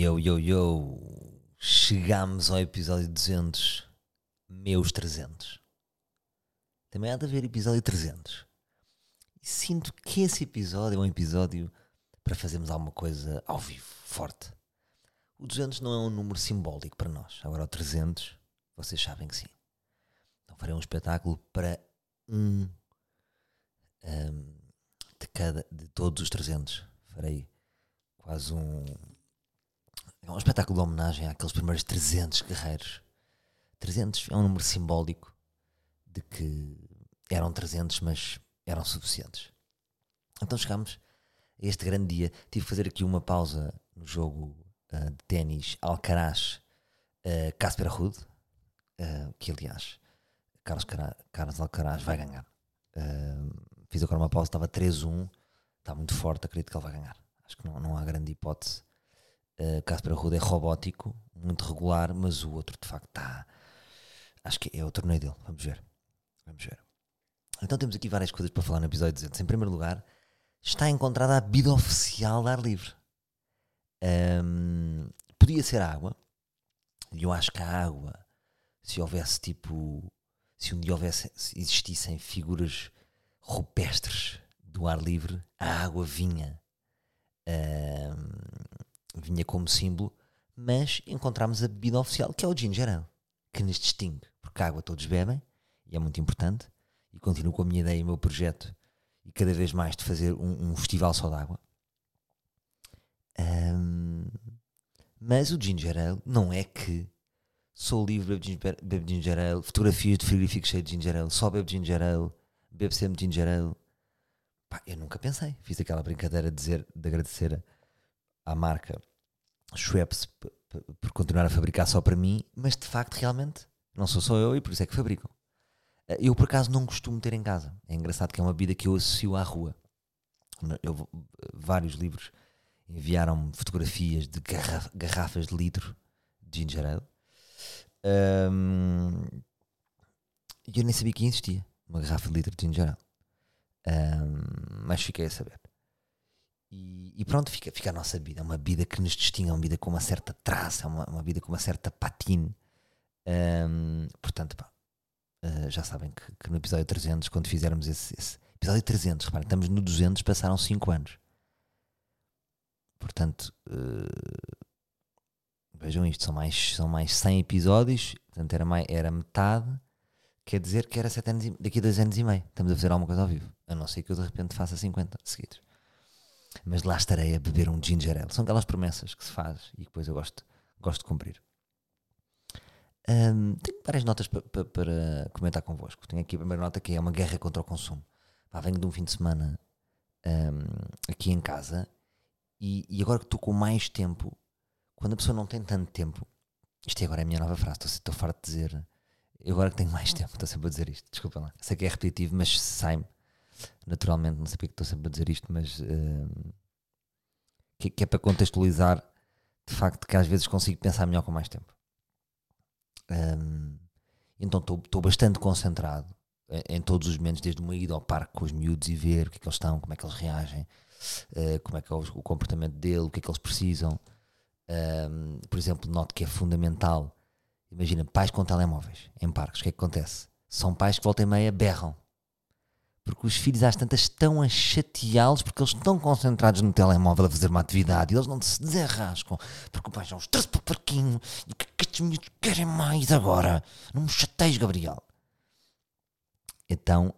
Yo, yo, yo. Chegámos ao episódio 200, meus 300. Também há de haver episódio 300. E sinto que esse episódio é um episódio para fazermos alguma coisa ao vivo, forte. O 200 não é um número simbólico para nós. Agora o 300, vocês sabem que sim. Então farei um espetáculo para um, um de cada de todos os 300. Farei quase um é um espetáculo de homenagem àqueles primeiros 300 guerreiros. 300 é um número simbólico de que eram 300, mas eram suficientes. Então chegámos a este grande dia. Tive que fazer aqui uma pausa no jogo uh, de ténis Alcaraz uh, Casper Ruud, uh, que aliás Carlos, Cara, Carlos Alcaraz vai ganhar. Uh, fiz agora uma pausa, estava 3-1, está muito forte, acredito que ele vai ganhar. Acho que não, não há grande hipótese Uh, Casper Ruud é robótico, muito regular, mas o outro de facto está. Acho que é o torneio dele. Vamos ver. Vamos ver. Então temos aqui várias coisas para falar no episódio 200. Em primeiro lugar, está encontrada a bebida oficial da ar livre. Um, podia ser água. E eu acho que a água, se houvesse tipo. Se um dia houvesse, existissem figuras rupestres do ar livre, a água vinha. Um, vinha como símbolo, mas encontramos a bebida oficial, que é o ginger ale, que nos distingue, porque a água todos bebem, e é muito importante, e continuo com a minha ideia e o meu projeto, e cada vez mais de fazer um, um festival só de água. Um, mas o ginger ale não é que sou livre, bebo ginger, bebo ginger ale, fotografias de frigorífico cheio de ginger ale, só bebo ginger ale, bebo sempre ginger ale. Pá, eu nunca pensei, fiz aquela brincadeira de, dizer, de agradecer à marca Schweppes por continuar a fabricar só para mim, mas de facto, realmente, não sou só eu e por isso é que fabricam. Eh, eu, por acaso, não costumo ter em casa. É engraçado que é uma bebida que eu associo à rua. Eu, vários livros enviaram-me fotografias de garrafas de litro de ginger ale. Um, e eu nem sabia que existia uma garrafa de litro de ginger ale. Um, mas fiquei a saber. E, e, pronto, fica, fica a nossa vida. É uma vida que nos distingue, é uma vida com uma certa traça, é uma, uma vida com uma certa patine. Um, portanto, pá, uh, já sabem que, que, no episódio 300, quando fizermos esse, esse, episódio 300, reparem, estamos no 200, passaram 5 anos. Portanto, uh, vejam isto: são mais, são mais 100 episódios, portanto, era, mais, era metade. Quer dizer que era 7 anos e, daqui a 2 anos e meio. Estamos a fazer alguma coisa ao vivo. A não ser que eu de repente faça 50 seguidos mas lá estarei a beber um ginger ale. São aquelas promessas que se faz e depois eu gosto, gosto de cumprir. Um, tenho várias notas para comentar convosco. Tenho aqui a primeira nota que é uma guerra contra o consumo. Pá, venho de um fim de semana um, aqui em casa e, e, agora que estou com mais tempo, quando a pessoa não tem tanto tempo, isto é agora é a minha nova frase, estou, farto de dizer. Eu agora que tenho mais tempo, estou sempre a dizer isto. Desculpa lá. Sei que é repetitivo, mas sai-me naturalmente, não sei porque estou sempre a dizer isto, mas uh, que, que, é para contextualizar de facto que às vezes consigo pensar melhor com mais tempo. Um, então estou bastante concentrado em, em, todos os momentos, desde uma ida ao parque com os miúdos e ver o que é que eles estão, como é que eles reagem, uh, como é que é o, o, comportamento dele, o que é que eles precisam. Um, por exemplo, noto que é fundamental. Imagina, pais com telemóveis em parques, o que é que acontece? São pais que volta e meia berram porque os filhos às tantas estão a chateá-los porque eles estão concentrados no telemóvel a fazer uma atividade e eles não se desenrascam porque o pai já os trouxe para o parquinho e que é que estes miúdos querem mais agora? Não me chateias, Gabriel. Então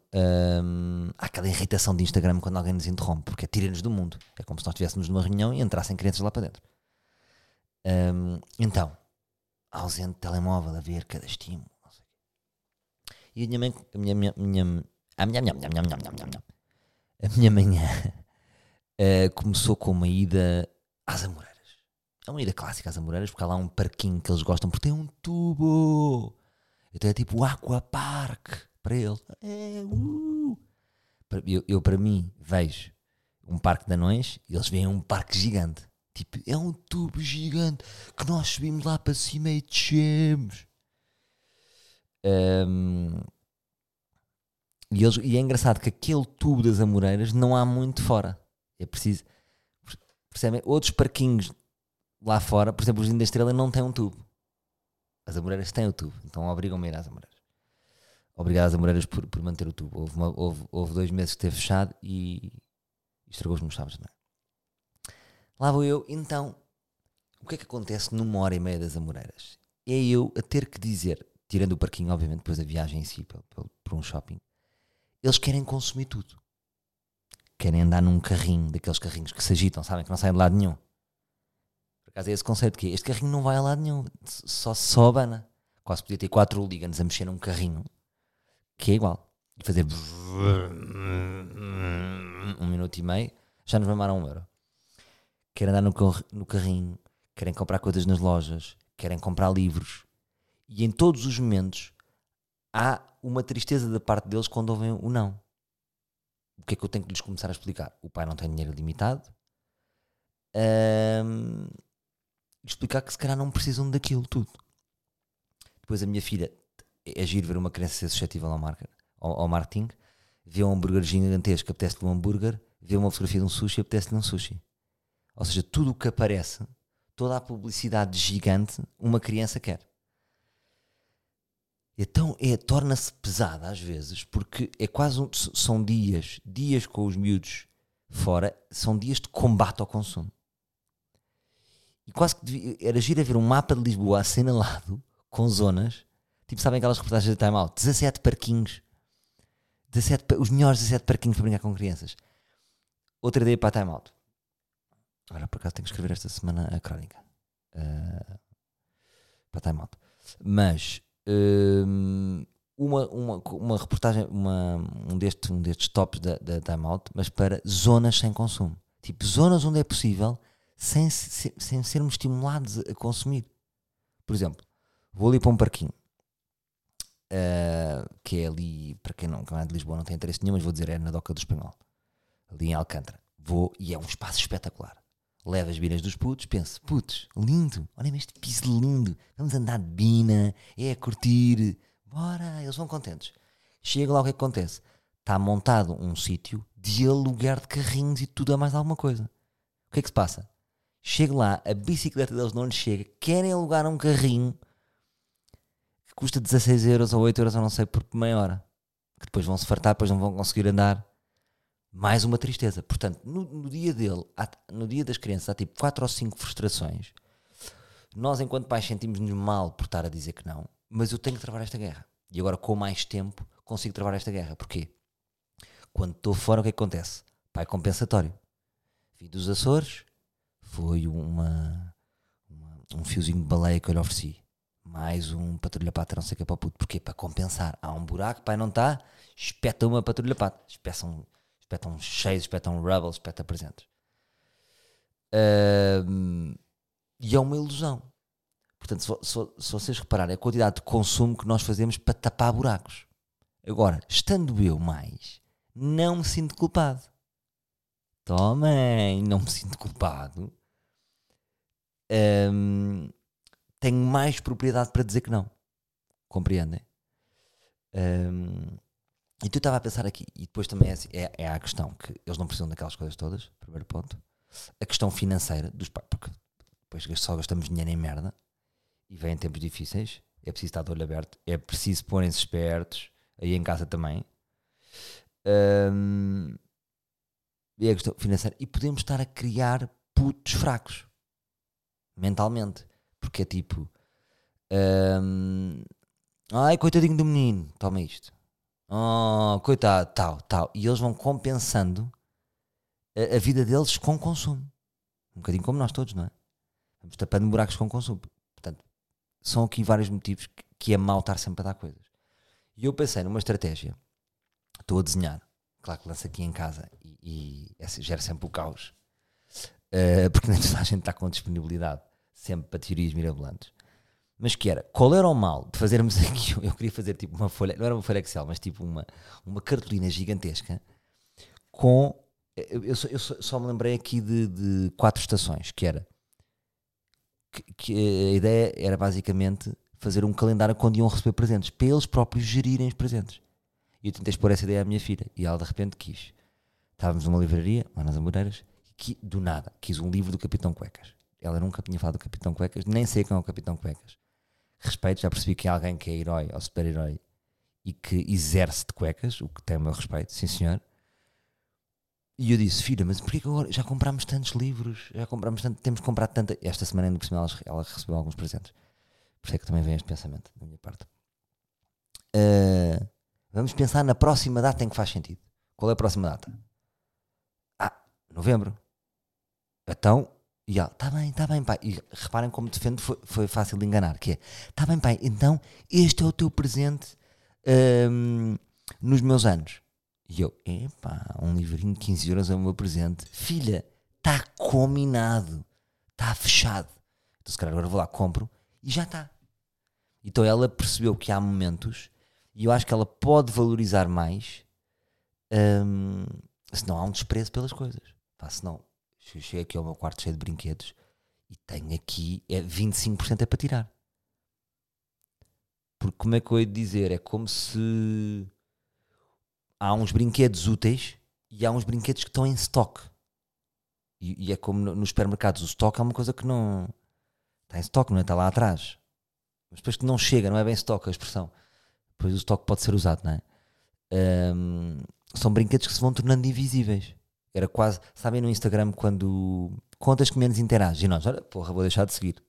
hum, há aquela irritação de Instagram quando alguém nos interrompe, porque é tira-nos do mundo. É como se nós estivéssemos numa reunião e entrassem crianças lá para dentro. Hum, então, ausente telemóvel a ver cada estímulo. E a minha mãe, a minha, minha, a minha, minha, minha, minha, minha, minha, minha. A minha manhã uh, começou com uma ida às Amoreiras. É uma ida clássica às Amoreiras, porque há lá um parquinho que eles gostam, porque tem um tubo. Então é tipo o Aquapark para eles. É, uh. eu, eu, para mim, vejo um parque de anões e eles veem um parque gigante. Tipo, é um tubo gigante que nós subimos lá para cima e descemos. Um, e, eles, e é engraçado que aquele tubo das Amoreiras não há muito fora. É preciso. Percebem? Outros parquinhos lá fora, por exemplo, os Linda Estrela não têm um tubo. As Amoreiras têm o tubo, então obrigam-me a ir às Amoreiras. Obrigado às Amoreiras por, por manter o tubo. Houve, uma- houve- houve dois meses que esteve fechado e estragou os meus sábados também. Lá vou eu, então, o que é que acontece numa hora e meia das Amoreiras? É eu a ter que dizer, tirando o parquinho, obviamente, depois da viagem em si, por- por um shopping, eles querem consumir tudo. Querem andar num carrinho, daqueles carrinhos que se agitam, sabem, que não saem de lado nenhum. Por acaso é esse conceito que é, este carrinho não vai a lado nenhum, só se abana. Quase podia ter quatro hooligans a mexer num carrinho, que é igual. E fazer um minuto e meio, já nos mamaram um euro. Querem andar no carrinho, querem comprar coisas nas lojas, querem comprar livros. E em todos os momentos há uma tristeza da parte deles quando ouvem o não. O que é que eu tenho que lhes começar a explicar? O pai não tem dinheiro limitado. Ahm, explicar que se calhar não precisam daquilo tudo. Depois a minha filha é giro ver uma criança ser suscetível ao, marca, ao, ao marketing, vê um hambúrguer gigantesco, apetece-lhe um hambúrguer, vê uma fotografia de um sushi, apetece-lhe um sushi. Ou seja, tudo o que aparece, toda a publicidade gigante, uma criança quer. Então é, torna-se pesada às vezes, porque é quase um- são dias, dias com os miúdos fora, são dias de combate ao consumo. E quase que devia, era giro ver um mapa de Lisboa assinalado com zonas, tipo, sabem aquelas reportagens da Time Out? 17 parquinhos, 17, pa- os melhores 17 parquinhos para brincar com crianças. Outra ideia para a Time Out. Agora, por acaso, tenho que escrever esta semana a crónica Ah, para a Time Out. Mas hum, uma, uma, uma reportagem, uma, um, destes, um destes tops da, da Time Out, mas para zonas sem consumo. Tipo, zonas onde é possível sem, se- sem sermos estimulados a consumir. Por exemplo, vou ali para um parquinho. ah, que é ali, para quem não, quem é de Lisboa não tem interesse nenhum, mas vou dizer, é na Doca do Espanhol, ali em Alcântara. Vou e é um espaço espetacular. Levo as binas dos putos, penso, putos, lindo, olhem este piso lindo, vamos andar de bina, é a curtir, bora, eles vão contentes. Chega lá o que é que acontece? Está montado um sítio de aluguer de carrinhos e tudo a mais alguma coisa. O que é que se passa? Chego lá, a bicicleta deles não lhes chega, querem alugar um carrinho que custa 16 euros ou 8 euros, eu não sei, por meia hora. Que depois vão se fartar, depois não vão conseguir andar. Mais uma tristeza. Portanto, no, no dia dele, há- no dia das crianças, há tipo 4 ou 5 frustrações. Nós, enquanto pais, sentimos-nos mal por estar a dizer que não, mas eu tenho que travar esta guerra. E agora, com mais tempo, consigo travar esta guerra. Porquê? Quando estou fora, o que é que acontece? Pai compensatório. Vim dos Açores, foi uma, uma- um fiozinho de baleia que eu lhe ofereci. Mais um patrulha pata, não sei o que é para puto. Porquê? Para compensar. Há um buraco, pai não está, espeta uma patrulha pata. Espetam, espetam cheios, espetam rubble, espeta presentes. Ahm, e é uma ilusão. Portanto, se, se se vocês repararem, a quantidade de consumo que nós fazemos para tapar buracos. Agora, estando eu mais, não me sinto culpado. Tomem, não me sinto culpado. Ahm, tenho mais propriedade para dizer que não. Compreendem? Ahm, e tu estava a pensar aqui, e depois também é, assim- é, é a questão que eles não precisam daquelas coisas todas, primeiro ponto. A questão financeira dos pais, porque depois só gastamos dinheiro em merda e em tempos difíceis, é preciso estar de olho aberto, é preciso porem-se espertos, aí em casa também. Ahm, e a questão financeira. E podemos estar a criar putos fracos mentalmente, porque é tipo, ahm, ai coitadinho do menino, toma isto, oh coitado, tal, tal, e eles vão compensando a, a vida deles com consumo, um bocadinho como nós todos, não é? Vamos tapando buracos com consumo. Portanto, são aqui vários motivos que, que é mau estar sempre a dar coisas. E eu pensei numa estratégia. Estou a desenhar. Claro que lanço aqui em casa e, e é- gera sempre o caos. Uh, porque nem toda a gente está com disponibilidade sempre para teorias mirabolantes. Mas que era, qual era o mal de fazermos aqui? Eu queria fazer tipo uma folha, não era uma folha Excel, mas tipo uma, uma cartolina gigantesca com. Eu, eu só, eu só- me lembrei aqui de, de quatro estações, que era que, que a ideia era basicamente fazer um calendário quando iam receber presentes, para eles próprios gerirem os presentes. E eu tentei expor essa ideia à minha filha, e ela de repente quis. Estávamos numa livraria, lá nas Amoreiras, que do nada quis um livro do Capitão Cuecas. ela nunca tinha falado do Capitão Cuecas, nem sei quem é o Capitão Cuecas. Respeito, já percebi que é alguém que é herói ou super-herói e que exerce de cuecas, o que tem o meu respeito, sim senhor. E eu disse, filha, mas porquê que agora já compramos tantos livros? Já compramos tanto, temos que comprar tanta. Esta semana ainda por cima ela, ela recebeu alguns presentes. Por isso é que também vem este pensamento da minha parte. Uh, vamos pensar na próxima data em que faz sentido. Qual é a próxima data? Ah, novembro. Então, já, está bem, está bem, pai. E reparem como defende, foi, foi fácil de enganar, que é, está bem, pai, então este é o teu presente um, nos meus anos. E eu, epá, um livrinho de 15 euros é o meu presente. Filha, está combinado, está fechado. Então se calhar agora vou lá, compro e já está. Então ela percebeu que há momentos e eu acho que ela pode valorizar mais um, se não há um desprezo pelas coisas. Se não, chego aqui ao meu quarto cheio de brinquedos e tenho aqui, é 25% é para tirar. Porque como é que eu ia dizer? É como se há uns brinquedos úteis e há uns brinquedos que estão em stock. E, e é como nos supermercados, o stock é uma coisa que não está em stock, não é? Está lá atrás. Mas depois que não chega, não é bem stock a expressão. Depois o stock pode ser usado, não é? Um, são brinquedos que se vão tornando invisíveis. Era quase, sabem no Instagram quando contas que menos interages e nós, olha, porra, vou deixar de seguir.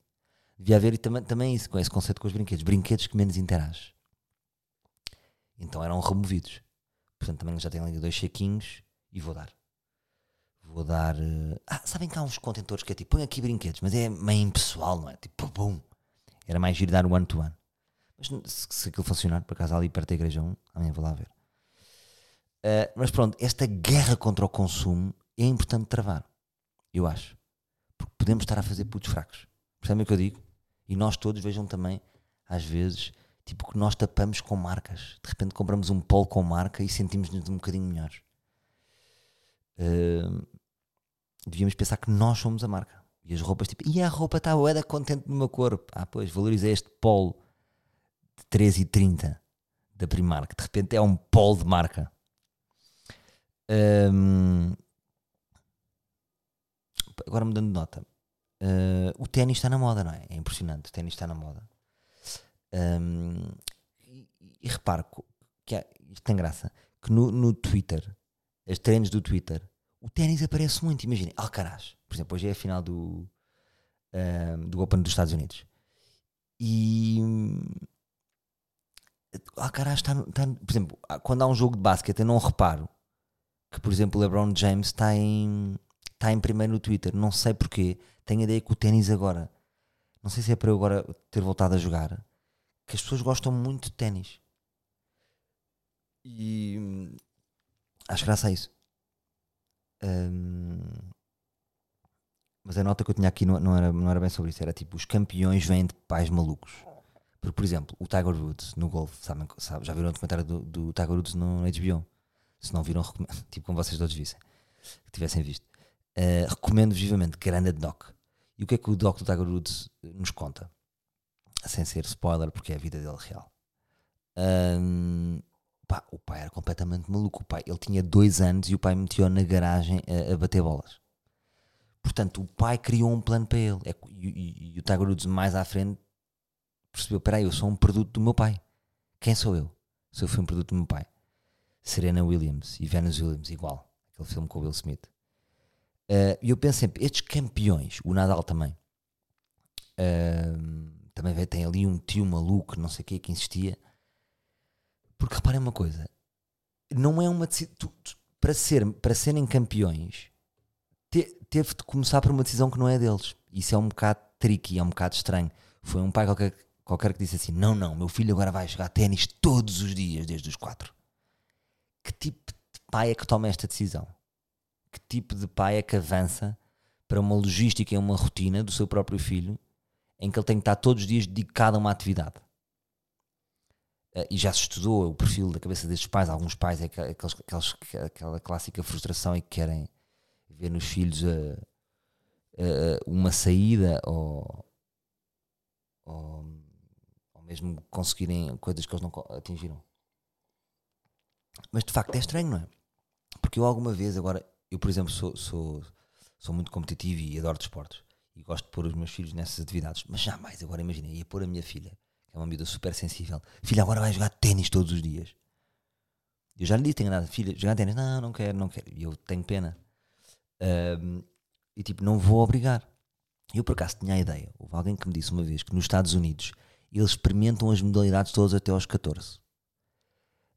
Devia haver também, também isso, com esse conceito com os brinquedos. Brinquedos que menos interages. Então eram removidos. Portanto, também já tenho ali dois chequinhos e vou dar. Vou dar. Uh... Ah, sabem que há uns contentores que é tipo, põe aqui brinquedos, mas é meio impessoal, não é? Tipo, bum. Era mais giro dar one to one. Mas se, se aquilo funcionar, por acaso ali perto da igreja 1, amanhã vou lá ver. Uh, mas pronto, esta guerra contra o consumo é importante travar. Eu acho. Porque podemos estar a fazer putos fracos. Percebem o que eu digo? E nós todos vejam também, às vezes, tipo que nós tapamos com marcas. De repente compramos um polo com marca e sentimos-nos um bocadinho melhores. Uh, devíamos pensar que nós somos a marca. E as roupas, tipo, e a roupa está boeda contente no meu corpo. Ah, pois, valoriza este polo de 13,30 da Primark. De repente é um polo de marca. Um, agora mudando de nota. Uh, o ténis está na moda, não é? É impressionante. O ténis está na moda. Um, e, e reparo que há, isto tem graça. Que no, no Twitter, as trends do Twitter, o ténis aparece muito. Imaginem, Alcaraz, por exemplo, hoje é a final do, um, do Open dos Estados Unidos. E Alcaraz está, está, por exemplo, quando há um jogo de basquete, eu não reparo que, por exemplo, o LeBron James está em, está em primeiro no Twitter. Não sei porquê tenho a ideia que o ténis agora, não sei se é para eu agora ter voltado a jogar, que as pessoas gostam muito de ténis. E hum, acho graça a isso. Hum, mas a nota que eu tinha aqui não, não, era, não era bem sobre isso, era tipo, os campeões vêm de pais malucos. Porque, por exemplo, o Tiger Woods no golfe, sabem, sabe, já viram o documentário do, do Tiger Woods no, no HBO? Se não viram, recomendo, tipo como vocês todos vissem, que tivessem visto. Uh, recomendo vivamente, grande doc. E o que é que o doc do Tiger Woods nos conta? Sem ser spoiler, porque é a vida dele real. Um, pá, o pai era completamente maluco. O pai, ele tinha dois anos e o pai meteu na garagem a, a bater bolas. Portanto, o pai criou um plano para ele. É, e, e, e, o Tiger Woods mais à frente percebeu: peraí, eu sou um produto do meu pai. Quem sou eu? Se eu fui um produto do meu pai. Serena Williams e Venus Williams, igual. Aquele filme com o Will Smith. Eh, e uh, eu penso sempre, estes campeões, o Nadal também, uh, também tem ali um tio maluco, não sei o que, que insistia. Porque reparem uma coisa, não é uma decisão. Para, ser, para serem campeões, te, teve de começar por uma decisão que não é deles. Isso é um bocado tricky, é um bocado estranho. Foi um pai qualquer, qualquer que disse assim: Não, não, meu filho agora vai jogar ténis todos os dias, desde os quatro. Que tipo de pai é que toma esta decisão? que tipo de pai é que avança para uma logística e uma rotina do seu próprio filho em que ele tem que estar todos os dias dedicado a uma atividade. Uh, e já se estudou o perfil da cabeça destes pais. Alguns pais é aqueles, aqueles, aquela clássica frustração e que querem ver nos filhos uh, uh, uma saída ou, ou, ou, mesmo conseguirem coisas que eles não atingiram. Mas de facto é estranho, não é? Porque eu alguma vez, agora, eu, por exemplo, sou, sou, sou muito competitivo e adoro desportos. e gosto de pôr os meus filhos nessas atividades, mas jamais, agora imagina, ia pôr a minha filha, que é uma miúda super sensível, filha, agora vai jogar ténis todos os dias. Eu já lhe disse, tenho nada, filha, jogar ténis, não, não quero, não quero, e eu tenho pena. Um, e tipo, não vou obrigar. Eu por acaso tinha a ideia, houve alguém que me disse uma vez que nos Estados Unidos eles experimentam as modalidades todas até aos 14.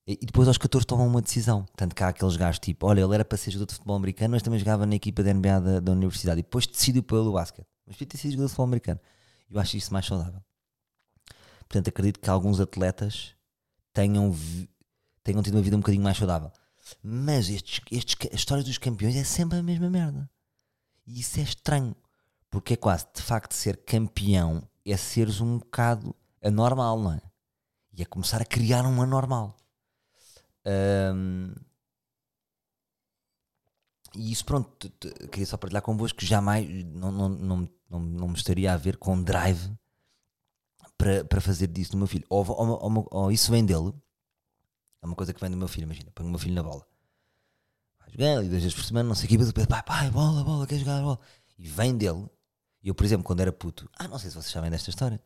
E depois aos 14 tomam uma decisão. Tanto que há aqueles gajos tipo, olha, ele era para ser jogador de futebol americano, mas também jogava na equipa da NBA da, da universidade. E depois decidiu pelo basquete. Mas podia ter sido jogador de futebol americano. Eu acho isso mais saudável. Portanto, acredito que alguns atletas tenham, tenham tido uma vida um bocadinho mais saudável. Mas estes, estes, a história dos campeões é sempre a mesma merda. E isso é estranho. Porque é quase, de facto, ser campeão é seres um bocado anormal, não é? E é começar a criar um anormal. Um, e isso, pronto, queria só partilhar convosco que jamais não, não, não, não, não me estaria a ver com drive para, para fazer disso do meu filho. Ou, ou, ou, ou, isso vem dele, é uma coisa que vem do meu filho. Imagina, põe o meu filho na bola, vai jogar ali duas vezes por semana, não sei o que, depois, pai, pai, bola, bola, quer jogar bola. E vem dele. Eu, por exemplo, quando era puto, ah, não sei se vocês sabem desta história,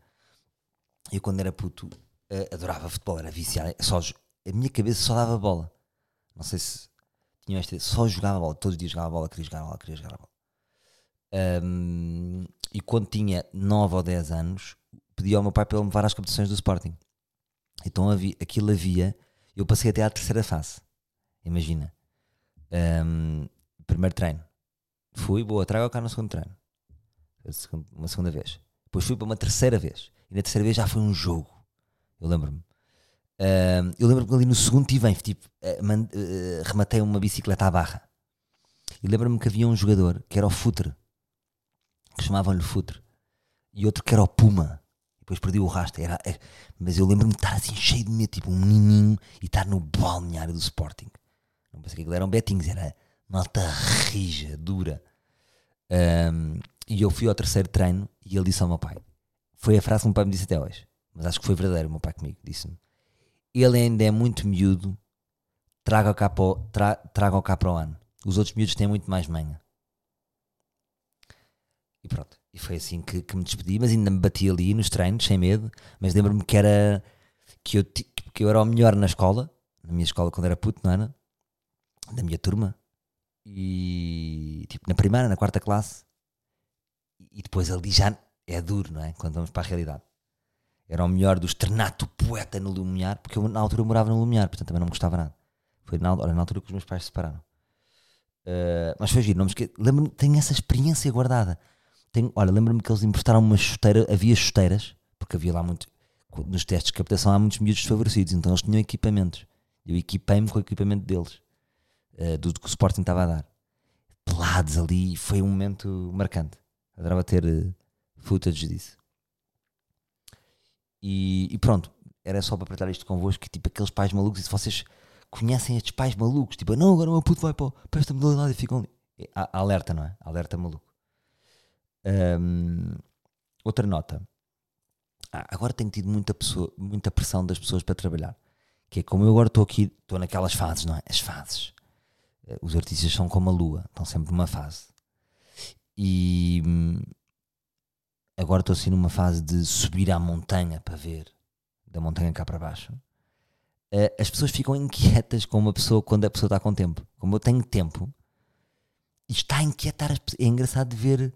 eu quando era puto uh, adorava futebol, era viciado, só a minha cabeça só dava bola. Não sei se tinham esta só jogava bola, todos os dias jogava bola, queria jogar bola, queria jogar bola. Um, e quando tinha 9 ou 10 anos, pedi ao meu pai para ele me levar às competições do Sporting. Então havia, aquilo havia, eu passei até à terceira fase. Imagina. Um, primeiro treino. Fui, boa, trago cá no segundo treino. Uma segunda vez. Depois fui para uma terceira vez. E na terceira vez já foi um jogo. Eu lembro-me. Uh, eu lembro-me ali no segundo tive tipo, uh, uh, rematei uma bicicleta à barra. E lembro-me que havia um jogador que era o Futre, que chamavam-lhe Futre, e outro que era o Puma. Depois perdi o rastro. Era, era, mas eu lembro-me de estar assim cheio de medo, tipo um menininho, e estar no balneário do Sporting. Não pensei que aquilo eram betinhos, era malta rija, dura. Um, e eu fui ao terceiro treino e ele disse ao meu pai: Foi a frase que o meu pai me disse até hoje, mas acho que foi verdadeiro. O meu pai comigo disse-me: ele ainda é muito miúdo, traga-o cá, tra, traga cá para o ano. Os outros miúdos têm muito mais manha. E pronto, e foi assim que, que me despedi, mas ainda me bati ali nos treinos, sem medo, mas lembro-me que era que eu, que eu era o melhor na escola, na minha escola quando era puto, não era? Na minha turma. E tipo, na primeira, na quarta classe. E depois ali já é duro, não é? Quando vamos para a realidade era o melhor do externato poeta no Lumiar, porque eu na altura morava no Lumiar, portanto também não me gostava nada. Foi na, olha, na altura que os meus pais se separaram. Uh, mas foi giro, não me esqueço. Lembro-me, tenho essa experiência guardada. Tenho, olha, lembro-me que eles emprestaram uma chuteira, havia chuteiras, porque havia lá muito. Nos testes de captação há muitos miúdos desfavorecidos, então eles tinham equipamentos. Eu equipei-me com o equipamento deles, uh, do que o Sporting estava a dar. Pelados ali, foi um momento marcante. Adorava ter uh, footage disso. E, e, pronto, era só para partilhar isto convosco, que tipo aqueles pais malucos, e se vocês conhecem estes pais malucos, tipo, não, agora o meu puto vai para, para esta modalidade e ficam ali. alerta, não é? Alerta maluco. Um, outra nota. Ah, agora tenho tido muita, pessoa, muita pressão das pessoas para trabalhar. Que é como eu agora estou aqui, estou naquelas fases, não é? As fases. Eh, os artistas são como a lua, estão sempre numa fase. E hum, agora estou assim numa fase de subir à montanha para ver, da montanha cá para baixo. Uh, as pessoas ficam inquietas com uma pessoa quando a pessoa está com tempo. Como eu tenho tempo, e está a inquietar as pessoas. É engraçado de ver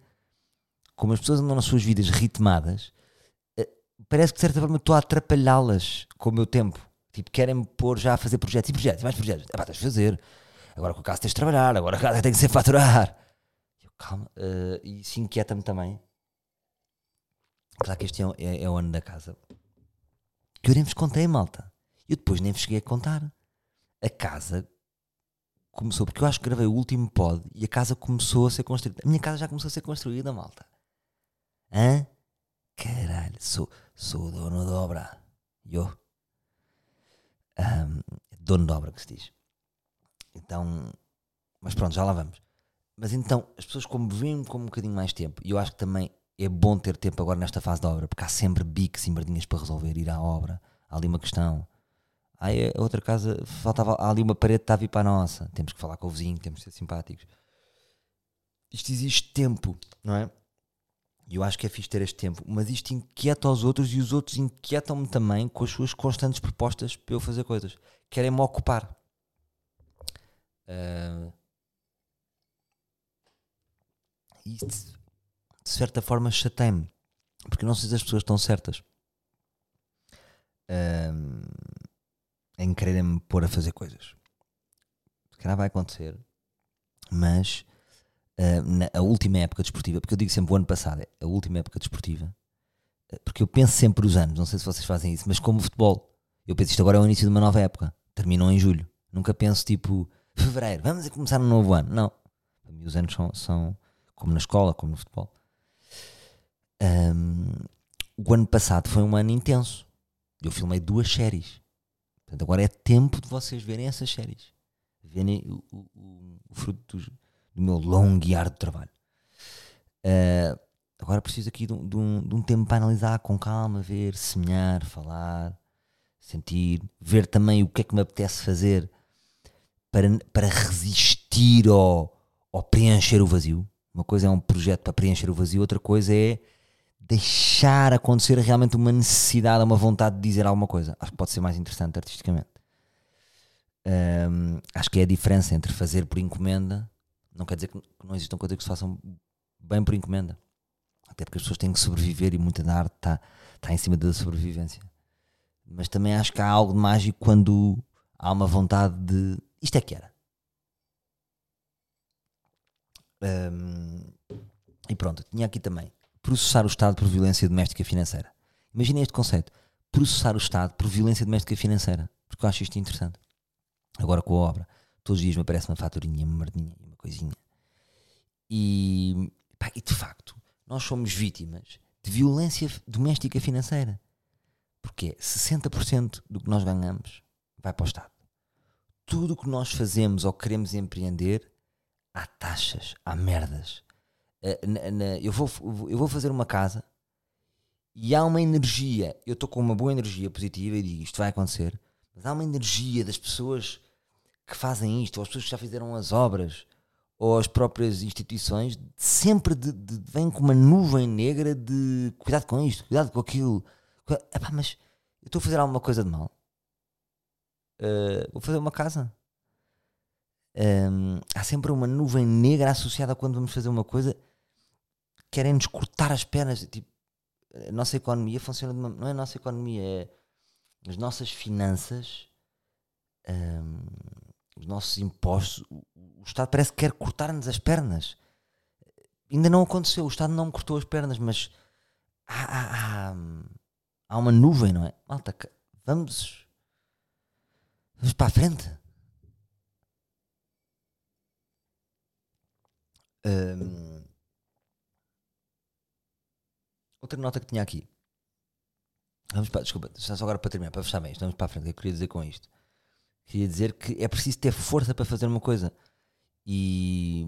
como as pessoas andam nas suas vidas ritmadas. Uh, parece que de certa forma estou a atrapalhá-las com o meu tempo. Tipo, querem-me pôr já a fazer projetos e projetos, e mais projetos. Ah, tens de fazer. Agora com o caso tens de trabalhar, agora tem que ser faturar. Eu, calma, uh, isso inquieta-me também Claro que este é, é, é, o ano da casa. Que eu nem vos contei, malta. Eu depois nem vos cheguei a contar. A casa começou, porque eu acho que gravei o último pod e a casa começou a ser construída. A minha casa já começou a ser construída, malta. Hã? Caralho, sou, sou dono da obra. Eu. Um, dono da obra que se diz. Então, mas pronto, já lá vamos. Mas então, as pessoas como vêm com um bocadinho mais tempo, e eu acho que também é bom ter tempo agora nesta fase da obra, porque há sempre bicos e merdinhas para resolver, ir à obra, há ali uma questão. Aí a outra casa, faltava há ali uma parede que está a vir para a nossa. Temos que falar com o vizinho, temos que ser simpáticos. Isto existe tempo, não é? E eu acho que é fixe ter este tempo, mas isto inquieta os outros e os outros inquietam-me também com as suas constantes propostas para eu fazer coisas. Querem-me ocupar. Uh, e de, certa forma chatei-me, porque não sei se as pessoas estão certas uh, em quererem-me pôr a fazer coisas. Se calhar vai acontecer, mas uh, na a última época desportiva, porque eu digo sempre o ano passado, é a última época desportiva, uh, porque eu penso sempre os anos, não sei se vocês fazem isso, mas como futebol, eu penso isto agora é o início de uma nova época, terminou em julho. Nunca penso tipo fevereiro, vamos começar um novo ano. Não. Para mim os anos são, são como na escola, como no futebol. Um, o ano passado foi um ano intenso. Eu filmei duas séries. Portanto, agora é tempo de vocês verem essas séries. Verem o, o, o, fruto do, do, meu longo e árduo trabalho. Uh, agora preciso aqui de um, de, um, de um, tempo para analisar com calma, ver, semear, falar, sentir, ver também o que é que me apetece fazer para, para resistir ao, ao preencher o vazio. Uma coisa é um projeto para preencher o vazio, outra coisa é deixar acontecer realmente uma necessidade, uma vontade de dizer alguma coisa. Acho que pode ser mais interessante artisticamente. Um, acho que é a diferença entre fazer por encomenda, não quer dizer que não existam coisas que se façam bem por encomenda, até porque as pessoas têm que sobreviver e muita da arte está, está em cima da sobrevivência. Mas também acho que há algo de mágico quando há uma vontade de isto é que era. Um, e pronto, tinha aqui também processar o Estado por violência doméstica financeira. Imaginem este conceito: processar o Estado por violência doméstica financeira. Porque eu acho isto interessante. Agora com a obra, todos os dias me aparece uma faturinha, uma merdinha, uma coisinha. E, pá, e de facto, nós somos vítimas de violência doméstica financeira. Porque 60% do que nós ganhamos vai para o Estado. Tudo o que nós fazemos ou queremos empreender, há taxas, há merdas. Eh, na, na, eu, vou, eu vou fazer uma casa e há uma energia, eu estou com uma boa energia positiva e digo isto vai acontecer, mas há uma energia das pessoas que fazem isto, ou as pessoas que já fizeram as obras, ou as próprias instituições, sempre de, de, vêm com uma nuvem negra de cuidado com isto, cuidado com aquilo. Epá, mas eu estou a fazer alguma coisa de mal. Uh, vou fazer uma casa. Um, há sempre uma nuvem negra associada quando vamos fazer uma coisa querem-nos cortar as pernas. Tipo, a nossa economia funciona de uma, não é a nossa economia, é as nossas finanças, um, os nossos impostos. O, Estado parece que quer cortar-nos as pernas. Ainda não aconteceu, o Estado não cortou as pernas, mas há, há, há, há uma nuvem, não é? Malta, vamos, vamos para a frente. Um, Outra nota que tinha aqui. Vamos para, desculpa, só agora para terminar, para fechar bem, estamos para a frente. O que eu queria dizer com isto? Queria dizer que é preciso ter força para fazer uma coisa. E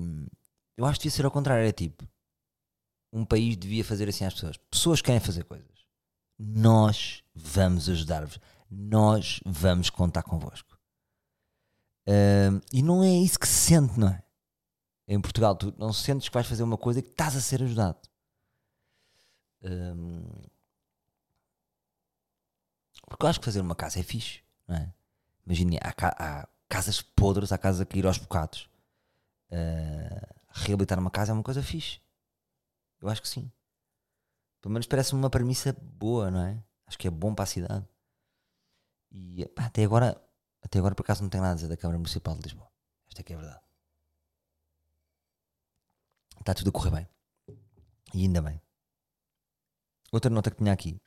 eu acho que devia ser ao contrário. É tipo, um país devia fazer assim às pessoas. Pessoas querem fazer coisas. Nós vamos ajudar-vos. Nós vamos contar convosco. Uh, e não é isso que se sente, não é? Em Portugal, tu não sentes que vais fazer uma coisa e que estás a ser ajudado. Um, porque eu acho que fazer uma casa é fixe, não é? Imagina, há, há, casas podres, há casas a cair aos bocados. Uh, reabilitar uma casa é uma coisa fixe. Eu acho que sim. Pelo menos parece-me uma premissa boa, não é? Acho que é bom para a cidade. E pá, até agora, até agora por acaso não tenho nada a dizer da Câmara Municipal de Lisboa. Esta aqui é a verdade. Está tudo a correr bem. E ainda bem outra nota que tinha aqui,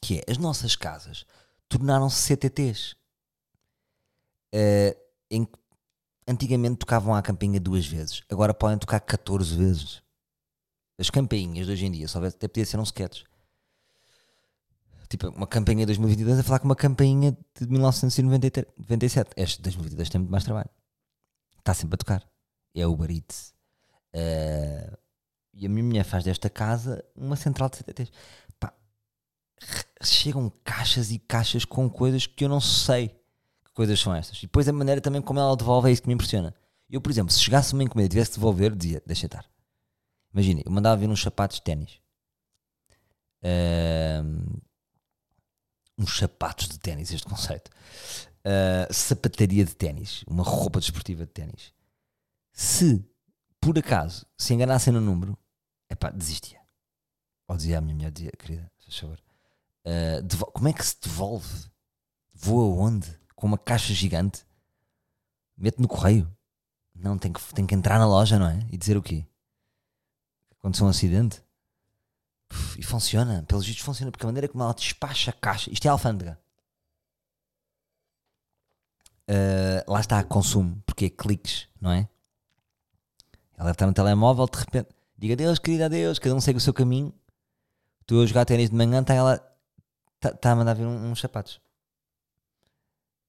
que é as nossas casas tornaram-se CTTs. Uh, eh, em que antigamente tocavam a campainha duas vezes, agora podem tocar 14 vezes. As campainhas de hoje em dia, só até podia ser um sketch. Tipo, uma campainha de 2022 a falar com uma campainha de 1997. Este de 2022 tem muito mais trabalho. Está sempre a tocar. É o Uber Eats. Uh, e a minha mulher faz desta casa uma central de CTTs. Pá, chegam caixas e caixas com coisas que eu não sei que coisas são estas. E depois a maneira também como ela devolve é isso que me impressiona. Eu, por exemplo, se chegasse uma encomenda e tivesse de devolver, dizia, deixa estar. Imagina, eu mandava vir uns sapatos de ténis. Ahm, uns sapatos de ténis, este conceito. Ah, sapataria de ténis. Uma roupa desportiva de ténis. Se, por acaso, se enganassem no número, epá, desistia. Ou dizia a minha mulher, dizia, querida, faz favor. devol- como é que se devolve? Voa onde? Com uma caixa gigante? Mete no correio? Não, tem que, tem que entrar na loja, não é? E dizer o quê? Aconteceu um acidente? E funciona, pelos vistos funciona, porque a maneira como ela despacha a caixa, isto é alfândega. Uh, lá está, consumo, porque é cliques, não é? Ela deve estar no telemóvel, de repente, diga adeus, querida, adeus, cada um segue o seu caminho. Tu a jogar ténis de manhã, está ela está tá a mandar vir uns sapatos.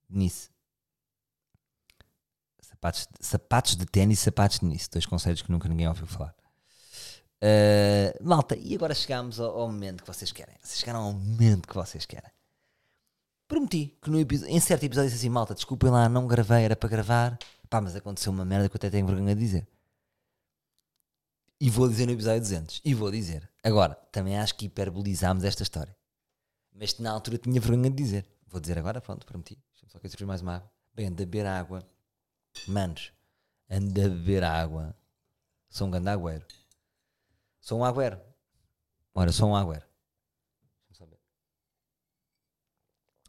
Nice. Sapatos, sapatos de ténis sapatos de nice, dois conceitos que nunca ninguém ouviu falar. Uh, malta, e agora chegámos ao, ao momento que vocês querem. Vocês chegaram ao momento que vocês querem. Prometi que no episo- em certo episódio disse assim: Malta, desculpem lá, não gravei, era para gravar. Pá, mas aconteceu uma merda que eu até tenho vergonha de dizer. E vou dizer no episódio 200. E vou dizer. Agora, também acho que hiperbolizámos esta história. Mas na altura tinha vergonha de dizer. Vou dizer agora, pronto, prometi. Deixa-me só que eu mais uma água. Bem, anda a beber água. Manos, anda a beber água. Sou um grande agüero. Sou um agüero. Ora, sou um agüero.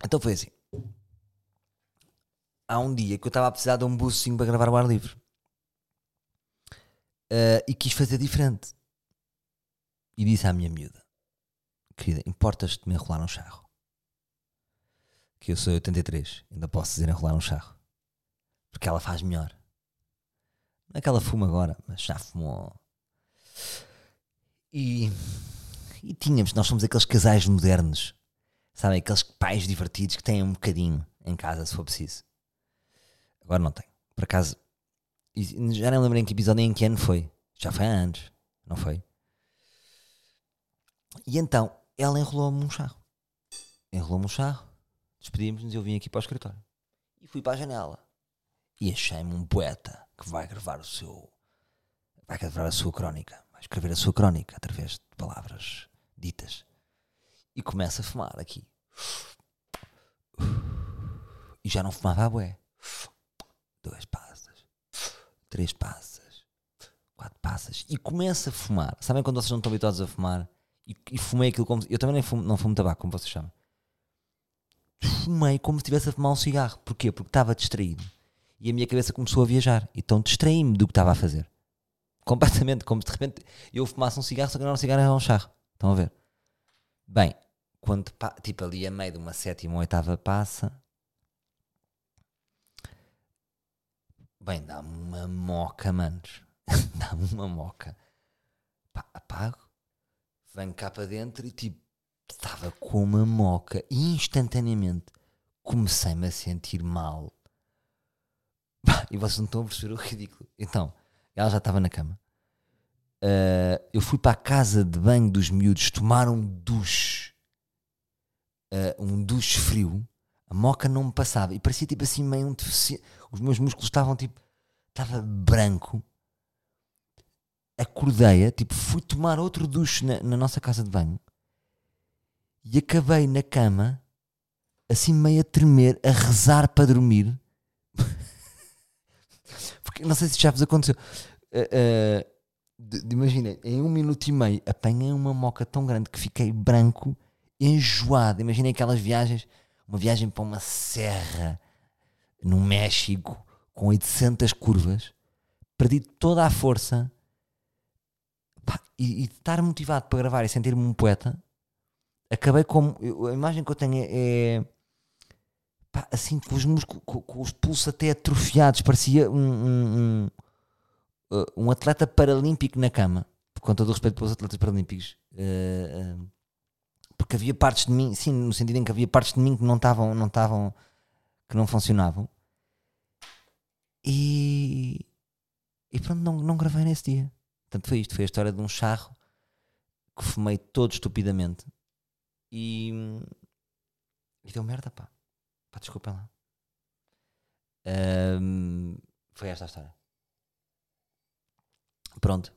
Então foi assim. Há um dia que eu estava a precisar de um bucinho para gravar o ar livre. Ah, e quis fazer diferente. E disse à minha miúda: Querida, importas-te me enrolar um charro? Que eu sou 83, ainda posso dizer enrolar um charro. Porque ela faz melhor. Não é que ela fuma agora, mas já fumou. E, e tínhamos, nós somos aqueles casais modernos, sabem? Aqueles pais divertidos que têm um bocadinho em casa, se for preciso. Agora não tenho. Por acaso, já nem lembro em que episódio em que ano foi. Já foi há anos, não foi? E então, ela enrolou-me um charro. Enrolou-me um charro, despedimos-nos e eu vim aqui para o escritório. E fui para a janela. E achei-me um poeta que vai gravar o seu. vai gravar a sua crónica. Vai escrever a sua crónica através de palavras ditas. E começa a fumar aqui. E já não fumava a bué. Três passas. Quatro passas. E começa a fumar. Sabem quando vocês não estão habituados a fumar? E, e fumei aquilo como. Eu também nem fumo, não fumo tabaco, como vocês chamam. Fumei como se estivesse a fumar um cigarro. Porquê? Porque estava distraído. E a minha cabeça começou a viajar. Então distraí-me do que estava a fazer. Completamente. Como se de repente eu fumasse um cigarro, só que não era um cigarro, era um charro. Estão a ver? Bem, quando tipo ali a meio de uma sétima ou oitava passa. Bem, dá-me uma moca, manos. dá-me uma moca. Pá, apago, venho cá para dentro e tipo, estava com uma moca e instantaneamente comecei-me a sentir mal. Pá, e vocês não estão a perceber o ridículo. Então, ela já estava na cama. Ah, eu fui para a casa de banho dos miúdos tomar um duche. Ah, um duche frio. A moca não me passava. E parecia tipo assim meio um deficiente. Os meus músculos estavam tipo. Estava branco. Acordei, tipo, fui tomar outro duche na, na nossa casa de banho. E acabei na cama, assim meio a tremer, a rezar para dormir. Porque não sei se já vos aconteceu. Ah, ah, de- de- Imagina, em um minuto e meio apanhei uma moca tão grande que fiquei branco, enjoado. Imaginem aquelas viagens, uma viagem para uma serra no México com 800 curvas, perdi toda a força Pá, e, e estar motivado para gravar e sentir-me um poeta. Acabei como a imagem que eu tenho é, pá, assim com os músculos, com, com os pulsos até atrofiados, parecia um, um, um, uh, um atleta paralímpico na cama, com todo o respeito pelos atletas paralímpicos, uh, uh, porque havia partes de mim, sim, no sentido em que havia partes de mim que não estavam, não estavam, que não funcionavam, e, e pronto, não, não gravei nesse dia. Portanto, foi isto, foi a história de um charro que fumei todo estupidamente e, e deu merda, pá. Pá, desculpem lá. Ahm, foi esta a história. Pronto.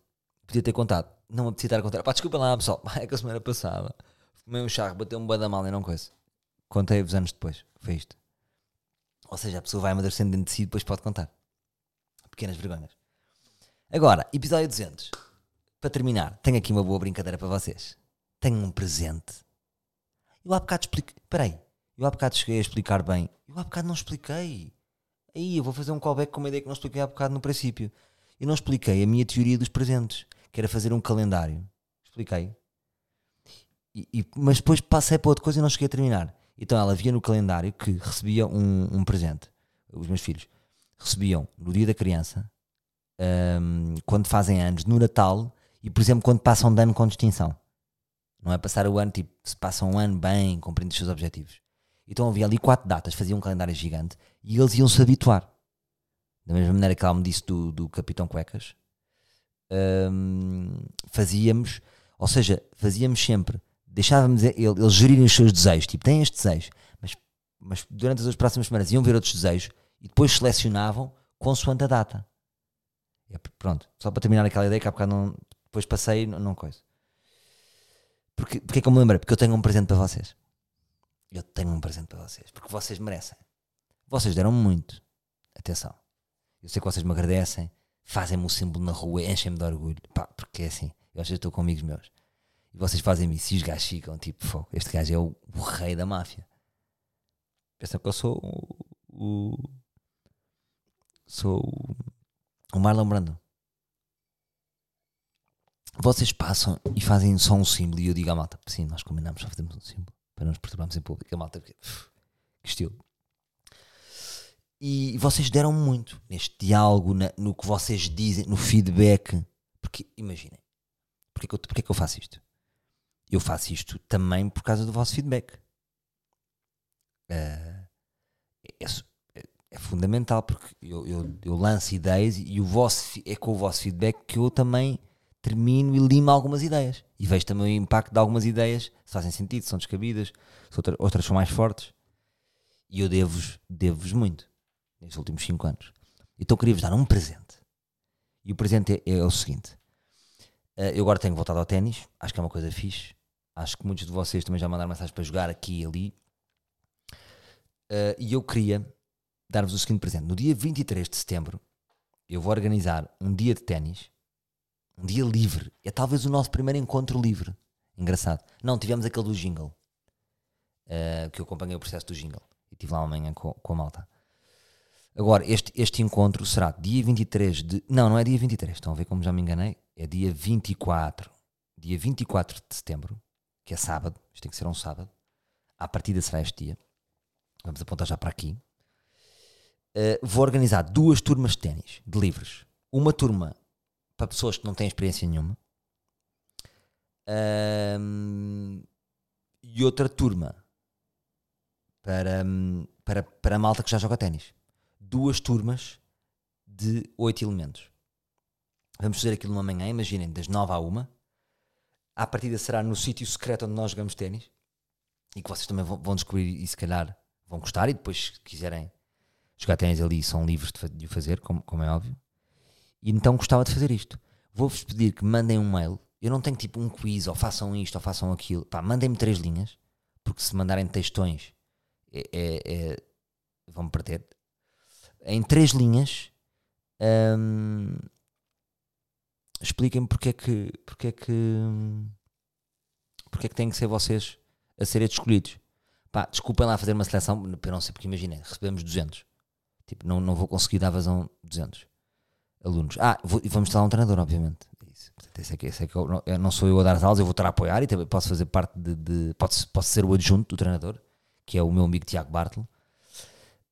Podia ter contado. Não me apetecia estar a contar. Pá, desculpa lá, pessoal. É que a semana passada fumei um charro, bateu um bada mal e não coisa. Contei-vos anos depois. Foi isto. Ou seja, a pessoa vai amadurecendo dentro de si e depois pode contar. Pequenas vergonhas. Agora, episódio 200. Para terminar, tenho aqui uma boa brincadeira para vocês. Tenho um presente. Eu há bocado expliquei. Peraí. Eu há bocado cheguei a explicar bem. Eu há bocado não expliquei. Aí, eu vou fazer um callback com uma ideia que não expliquei há bocado no princípio. Eu não expliquei a minha teoria dos presentes, que era fazer um calendário. Expliquei. E, e, mas depois passei para outra coisa e não cheguei a terminar. Então ela via no calendário que recebia um, um presente. Os meus filhos recebiam no dia da criança, um, quando fazem anos, no Natal e, por exemplo, quando passam de ano com distinção. Não é passar o ano, tipo, se passam um ano bem, cumprindo os seus objetivos. Então havia ali quatro datas, fazia um calendário gigante e eles iam se habituar. Da mesma maneira que ela me disse do, do Capitão Cuecas, um, fazíamos, ou seja, fazíamos sempre deixávamos eles gerirem os seus desejos, tipo, têm este desejo, mas, mas durante as próximas semanas iam ver outros desejos e depois selecionavam consoante a data. É, pronto, só para terminar aquela ideia que há bocado não, depois passei, não, não coisa. Porque, porque é que eu me lembrei? Porque eu tenho um presente para vocês. Eu tenho um presente para vocês, porque vocês merecem. Vocês deram muito. Atenção. Eu sei que vocês me agradecem, fazem-me o símbolo na rua, enchem-me de orgulho. Pá, porque é assim, eu que estou com amigos meus e vocês fazem isso e os gajos ficam tipo, fogo, este gajo é o, o, rei da máfia. Pensam que eu sou o. o sou o, o Marlon Brando. Vocês passam e fazem só um símbolo e eu digo à malta, sim, nós combinamos, só fazemos um símbolo para não nos perturbarmos em público. A malta, que estilo. E vocês deram muito neste diálogo, na, no que vocês dizem, no feedback. Porque, imaginem, porque é que eu, porque é que eu faço isto? Eu faço isto também por causa do vosso feedback. Uh, é, é, fundamental porque eu, eu, eu, lanço ideias e o vosso, é com o vosso feedback que eu também termino e limo algumas ideias. E vejo também o impacto de algumas ideias, se fazem sentido, se são descabidas, se outras, outras são mais fortes. E eu devo-vos devo muito nestes últimos 5 anos. Então queria-vos dar um presente. E o presente é, é o seguinte: uh, eu agora tenho voltado ao ténis, acho que é uma coisa fixe. Acho que muitos de vocês também já mandaram mensagens para jogar aqui e ali. Uh, e eu queria dar-vos o seguinte presente. No dia 23 de setembro, eu vou organizar um dia de ténis, um dia livre. É talvez o nosso primeiro encontro livre. Engraçado. Não, tivemos aquele do jingle, uh, que eu acompanhei o processo do jingle. E estive lá amanhã com, com a malta. Agora, este, este encontro será dia 23 de. Não, não é dia 23, estão a ver como já me enganei? É dia 24. Dia 24 de setembro que é sábado, isto tem que ser um sábado, à partida será este dia, vamos apontar já para aqui, uh, vou organizar duas turmas de ténis, de livres. Uma turma para pessoas que não têm experiência nenhuma um, e outra turma para, para, para a malta que já joga ténis. Duas turmas de oito elementos. Vamos fazer aquilo numa manhã, imaginem, das nove à uma à partida será no sítio secreto onde nós jogamos ténis e que vocês também vão, descobrir e se calhar vão gostar e depois se quiserem jogar ténis ali são livres de o fazer, como, como é óbvio. E então gostava de fazer isto. Vou-vos pedir que mandem um mail. Eu não tenho tipo um quiz ou façam isto ou façam aquilo. Pá, mandem-me três linhas, porque se mandarem textões é, é, é, vão-me perder. Em três linhas, hum, expliquem-me porque é que porque é que porque é que têm que ser vocês a serem escolhidos. Pá, desculpem lá fazer uma seleção, eu não sei porque imaginem, recebemos 200. Tipo, não, não vou conseguir dar vazão 200 alunos. Ah, vou, vamos estar um treinador, obviamente. Isso. Esse é que, esse é que eu, não, eu não sou eu a dar as aulas, eu vou estar a apoiar e também posso fazer parte de. de posso, posso ser o adjunto do treinador, que é o meu amigo Tiago Bartolo,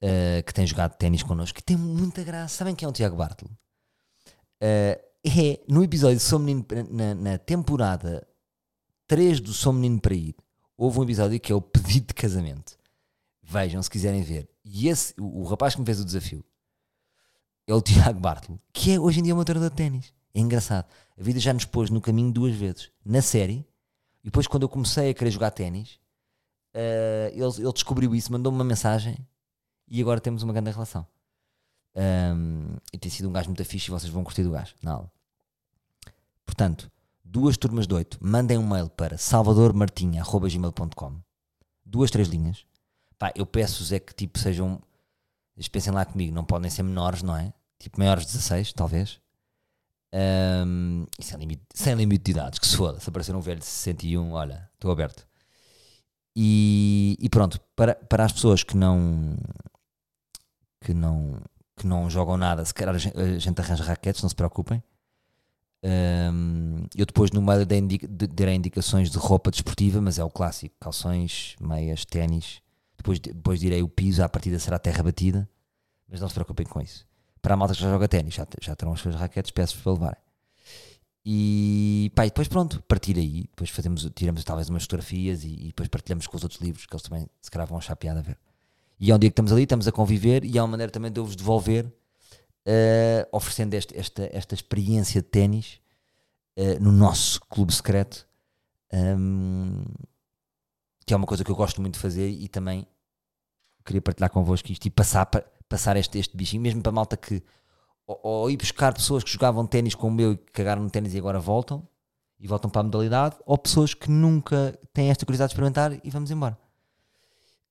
uh, que tem jogado ténis connosco, que tem muita graça. Sabem quem é o Tiago Bartolo? Uh, é no episódio de Sou Menino, na, na temporada 3 do Sou Menino para Ir, houve um episódio que é o pedido de casamento. Vejam se quiserem ver. E esse, o, o rapaz que me fez o desafio é o Tiago Bartolo, que é hoje em dia um treinador de ténis. É engraçado. A vida já nos pôs no caminho duas vezes. Na série, e depois quando eu comecei a querer jogar ténis, uh, ele, ele descobriu isso, mandou-me uma mensagem e agora temos uma grande relação. Um, e tem sido um gajo muito fixe e vocês vão curtir do gajo na aula. Portanto, duas turmas de oito, mandem um mail para salvadormartinha.gmail.com duas, três linhas. Pá, eu peço-vos é que tipo sejam, eles pensem lá comigo, não podem ser menores, não é? Tipo maiores de 16, talvez. Um, e sem limite, sem limite de idades, que se foda. Se aparecer um velho de 61, olha, estou aberto. E, e, pronto, para, para as pessoas que não que não que não jogam nada, se calhar a gente, arranja raquetes, não se preocupem. Um, eu depois no meio darei indicações de roupa desportiva, mas é o clássico: calções, meias, ténis. Depois, depois direi o piso, à partida será terra batida, mas não se preocupem com isso. Para a malta que já joga ténis, já, já terão as suas raquetes, peço-vos para levarem. E, pá, e depois pronto, partir aí, depois fazemos, tiramos talvez umas fotografias e, e, depois partilhamos com os outros livros, que eles também se calhar vão achar piada a ver. E é um dia que estamos ali, estamos a conviver e é uma maneira também de eu vos devolver, uh, oferecendo este, esta, esta experiência de ténis uh, no nosso clube secreto, um, que é uma coisa que eu gosto muito de fazer e também queria partilhar convosco isto e passar, passar este, este bichinho, mesmo para a malta que ou, ou ir buscar pessoas que jogavam ténis com o meu e cagaram no ténis e agora voltam e voltam para a modalidade, ou pessoas que nunca têm esta curiosidade de experimentar e vamos embora.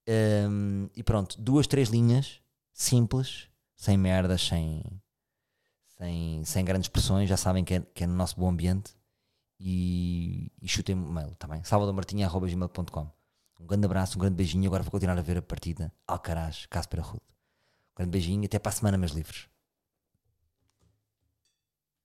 Um, e pronto, duas, três linhas simples, sem merdas, sem, sem, sem grandes pressões, já sabem que é, que é no nosso bom ambiente. E, e chutem mail também, salvadormartinha.gmail.com. Um grande abraço, um grande beijinho. Agora vou continuar a ver a partida Alcaraz, Casper Rude. Um grande beijinho, até para a semana, meus livros.